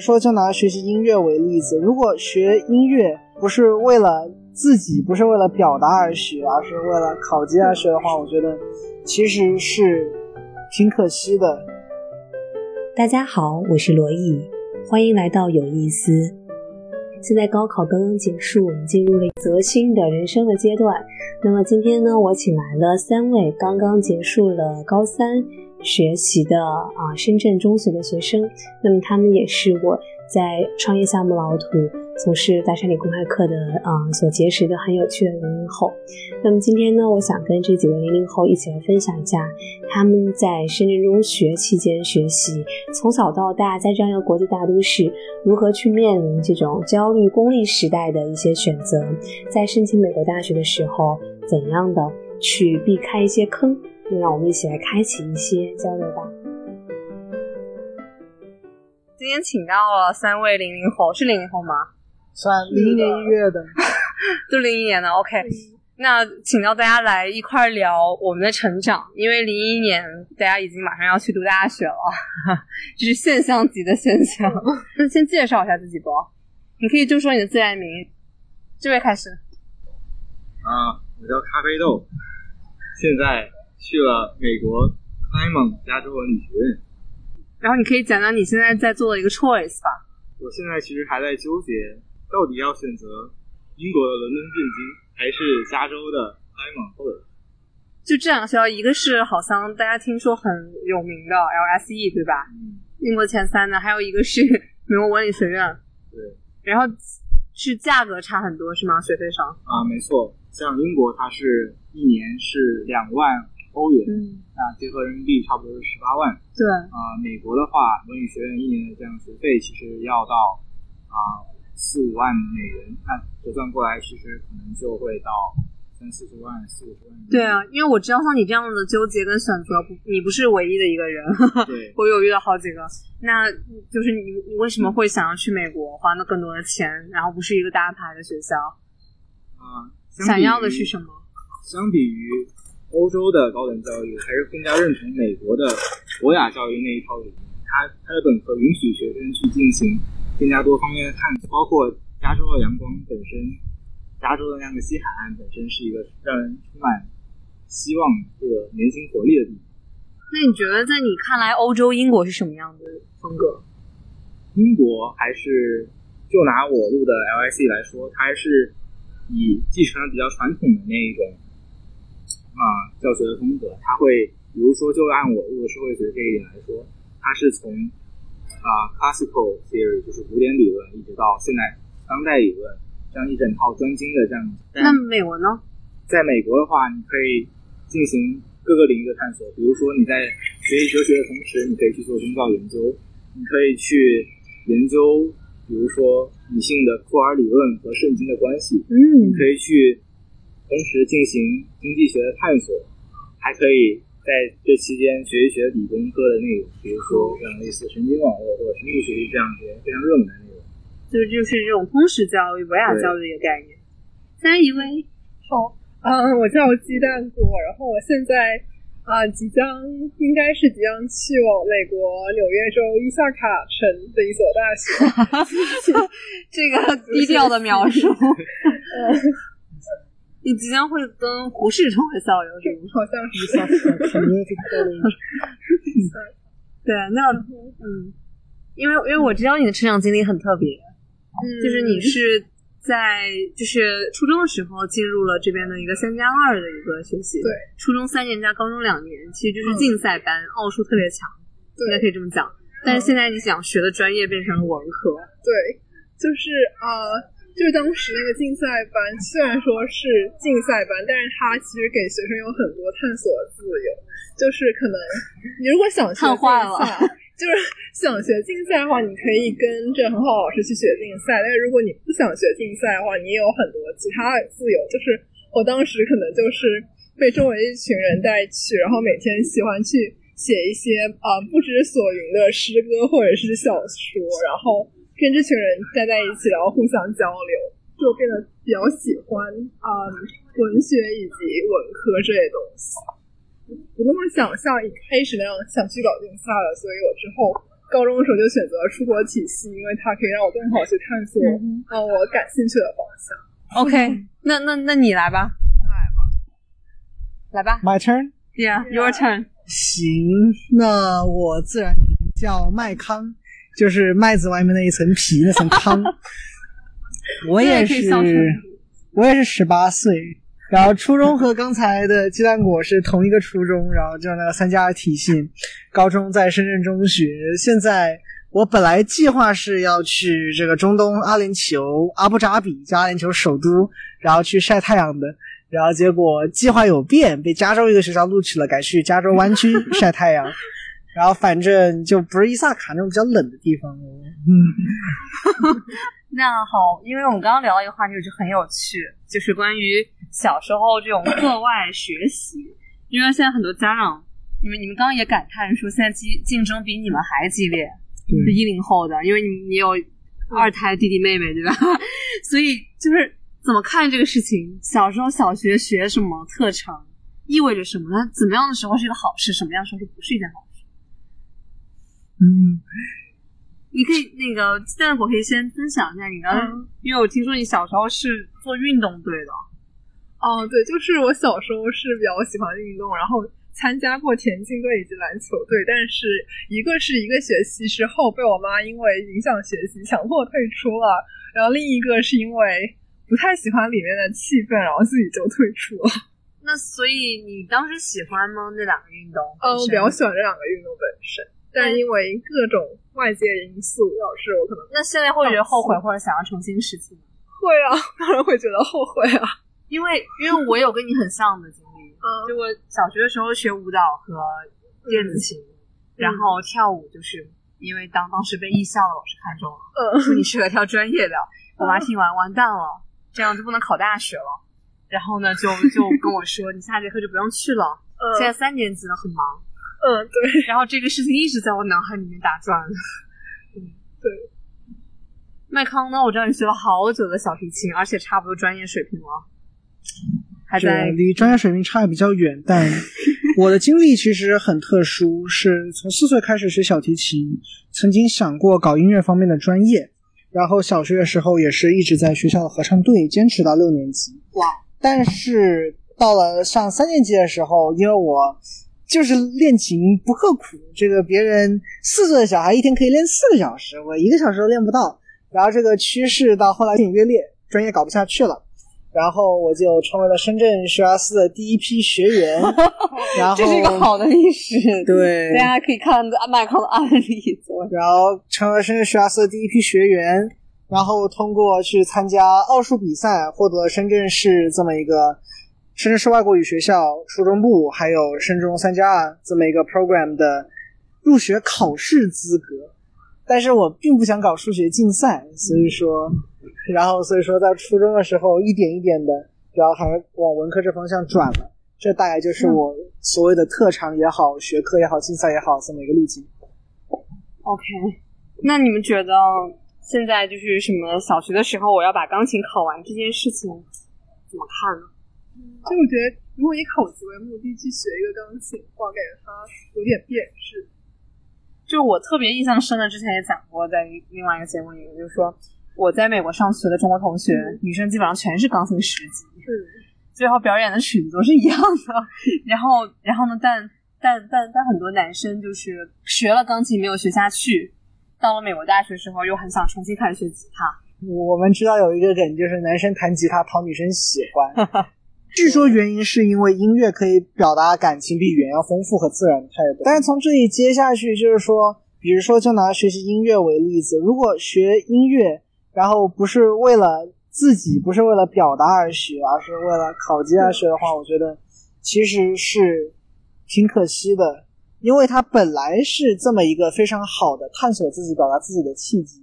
说，就拿学习音乐为例子，如果学音乐不是为了自己，不是为了表达而学，而是为了考级而学的话，我觉得其实是挺可惜的。大家好，我是罗毅，欢迎来到有意思。现在高考刚刚结束，我们进入了一则新的人生的阶段。那么今天呢，我请来了三位刚刚结束了高三学习的啊深圳中学的学生，那么他们也是我。在创业项目老土从事大山里公开课的啊，所结识的很有趣的零零后。那么今天呢，我想跟这几位零零后一起来分享一下他们在深圳中学期间学习，从小到大在这样一个国际大都市，如何去面临这种焦虑功利时代的一些选择，在申请美国大学的时候，怎样的去避开一些坑？那让我们一起来开启一些交流吧。今天请到了三位零零后，是零零后吗？算零一年一月的，都零一年的。OK，那请到大家来一块聊我们的成长，因为零一年大家已经马上要去读大学了，这是现象级的现象。那先介绍一下自己不？你可以就说你的自然名，这位开始。啊，我叫咖啡豆，现在去了美国开蒙加州文理学院。然后你可以讲讲你现在在做的一个 choice 吧。我现在其实还在纠结，到底要选择英国的伦敦政经还是加州的埃蒙特。就这两个学校，一个是好像大家听说很有名的 LSE，对吧？嗯。英国前三的，还有一个是美国文理学院。对。然后是价格差很多，是吗？学费上？啊，没错。像英国，它是一年是两万。欧元，嗯，那结合人民币差不多是十八万。对，啊，美国的话，文理学院一年的这样学费其实要到啊四五万美元，那折算过来其实可能就会到三四十万、四五十万。对啊，因为我知道像你这样的纠结跟选择，不，你不是唯一的一个人。对，我有遇到好几个。那就是你，你为什么会想要去美国花那更多的钱，然后不是一个大牌的学校？啊，想要的是什么？相比于。欧洲的高等教育还是更加认同美国的博雅教育那一套理念。它它的本科允许学生去进行更加多方面的探索，包括加州的阳光本身，加州的那个西海岸本身是一个让人充满希望、这个年轻活力的地方。那你觉得，在你看来，欧洲英国是什么样的风格？英国还是就拿我录的 LIC 来说，它还是以继承了比较传统的那一种。啊，教学的风格，它会，比如说，就按我入的社会学这一点来说，它是从啊 classical theory，就是古典理论，一直到现在当代理论，这样一整套专精的这样。那美国呢？在美国的话，你可以进行各个领域的探索，比如说你在学习哲学的同时，你可以去做宗教研究，你可以去研究，比如说女性的库尔理论和圣经的关系，嗯，你可以去。同时进行经济学的探索，还可以在这期间学一学理工科的内容，比如说像类似神经网络或者生物学习这样一些非常热门的内容。就是就是这种通识教育、博雅教育的一个概念。三一位，好，嗯，我叫鸡蛋果，然后我现在啊即将应该是即将去往美国纽约州伊萨卡城的一所大学。这个低调的描述。你即将会跟胡适成为校友，是吗？好像是。对，那嗯，因为因为我知道你的成长经历很特别，嗯，就是你是在就是初中的时候进入了这边的一个三加二的一个学习，对，初中三年加高中两年，其实就是竞赛班，奥数特别强，应该可以这么讲。但是现在你想学的专业变成了文科，对，就是啊。就是当时那个竞赛班，虽然说是竞赛班，但是它其实给学生有很多探索的自由。就是可能你如果想学竞赛，就是想学竞赛的话，你可以跟着很好老师去学竞赛。但是如果你不想学竞赛的话，你也有很多其他的自由。就是我当时可能就是被周围一群人带去，然后每天喜欢去写一些啊不知所云的诗歌或者是小说，然后。跟这群人待在一起，然后互相交流，就变得比较喜欢啊文学以及文科这些东西，不那么想像一开始那样想去搞竞赛了。所以我之后高中的时候就选择了出国体系，因为它可以让我更好去探索呃我感兴趣的方向。OK，那那那你来吧来吧，来吧 My turn。，Yeah，your turn。行，那我自然名叫麦康，就是麦子外面那一层皮那层糠。我也是我也是十八岁，然后初中和刚才的鸡蛋果是同一个初中，然后就那个三加二体系，高中在深圳中学。现在我本来计划是要去这个中东阿联酋阿布扎比，叫阿联酋首都，然后去晒太阳的。然后结果计划有变，被加州一个学校录取了，改去加州湾区晒太阳。然后反正就不是伊萨卡那种比较冷的地方。嗯，那好，因为我们刚刚聊到一个话题，我觉得很有趣，就是关于小时候这种课外学习。因为现在很多家长，你们你们刚刚也感叹说，现在竞竞争比你们还激烈，是一零后的，因为你你有二胎弟弟妹妹，对吧？所以就是怎么看这个事情？小时候小学学什么特长，意味着什么？那怎么样的时候是一个好事？什么样的时候就不是一件好事？嗯，你可以那个现在我可以先分享一下你刚刚，嗯因为我听说你小时候是做运动队的。哦，对，就是我小时候是比较喜欢运动，然后参加过田径队以及篮球队，但是一个是一个学期之后被我妈因为影响学习强迫退出了，然后另一个是因为不太喜欢里面的气氛，然后自己就退出了。那所以你当时喜欢吗？那两个运动？嗯，我比较喜欢这两个运动本身，但因为各种外界因素导致我可能那现在会觉得后悔或者想要重新拾起吗？会啊，当然会觉得后悔啊。因为因为我有跟你很像的经历，嗯就我小学的时候学舞蹈和电子琴，然后跳舞就是因为当当时被艺校的老师看中了，嗯说你适合跳专业的，我妈听完完蛋了，这样就不能考大学了。然后呢，就就跟我说，你下节课就不用去了。嗯现在三年级了，很忙。嗯，对，然后这个事情一直在我脑海里面打转。嗯，对。麦康呢？我知道你学了好久的小提琴，而且差不多专业水平了，还在离专业水平差的比较远，但 我的经历其实很特殊，是从四岁开始学小提琴，曾经想过搞音乐方面的专业，然后小学的时候也是一直在学校的合唱队坚持到六年级。哇！但是到了上三年级的时候，因为我就是练琴不刻苦，这个别人四岁的小孩一天可以练四个小时，我一个小时都练不到。然后这个趋势到后来越演越烈，专业搞不下去了。然后我就成为了深圳学而思的第一批学员，然后这是一个好的历史，对大家可以看麦克的案例。然后成为深圳学而思的第一批学员，然后通过去参加奥数比赛，获得了深圳市这么一个深圳市外国语学校初中部还有深中三加二这么一个 program 的入学考试资格。但是我并不想搞数学竞赛，所以说，然后所以说在初中的时候一点一点的，然后还往文科这方向转了。这大概就是我所谓的特长也好，学科也好，竞赛也好，这么一个路径。OK，那你们觉得现在就是什么？小学的时候我要把钢琴考完这件事情怎么看呢？就我觉得，如果以考级为目的去学一个钢琴的话，感觉它有点变质。就我特别印象深的，之前也讲过，在另外一个节目里面，就是说我在美国上学的中国同学，女生基本上全是钢琴十级，嗯，最后表演的曲子都是一样的。然后，然后呢，但但但但很多男生就是学了钢琴没有学下去，到了美国大学时候又很想重新开始学吉他。我们知道有一个梗，就是男生弹吉他讨女生喜欢。据说原因是因为音乐可以表达感情比语言要丰富和自然太多。但是从这里接下去就是说，比如说就拿学习音乐为例子，如果学音乐，然后不是为了自己，不是为了表达而学，而是为了考级而学的话，我觉得其实是挺可惜的，因为它本来是这么一个非常好的探索自己、表达自己的契机。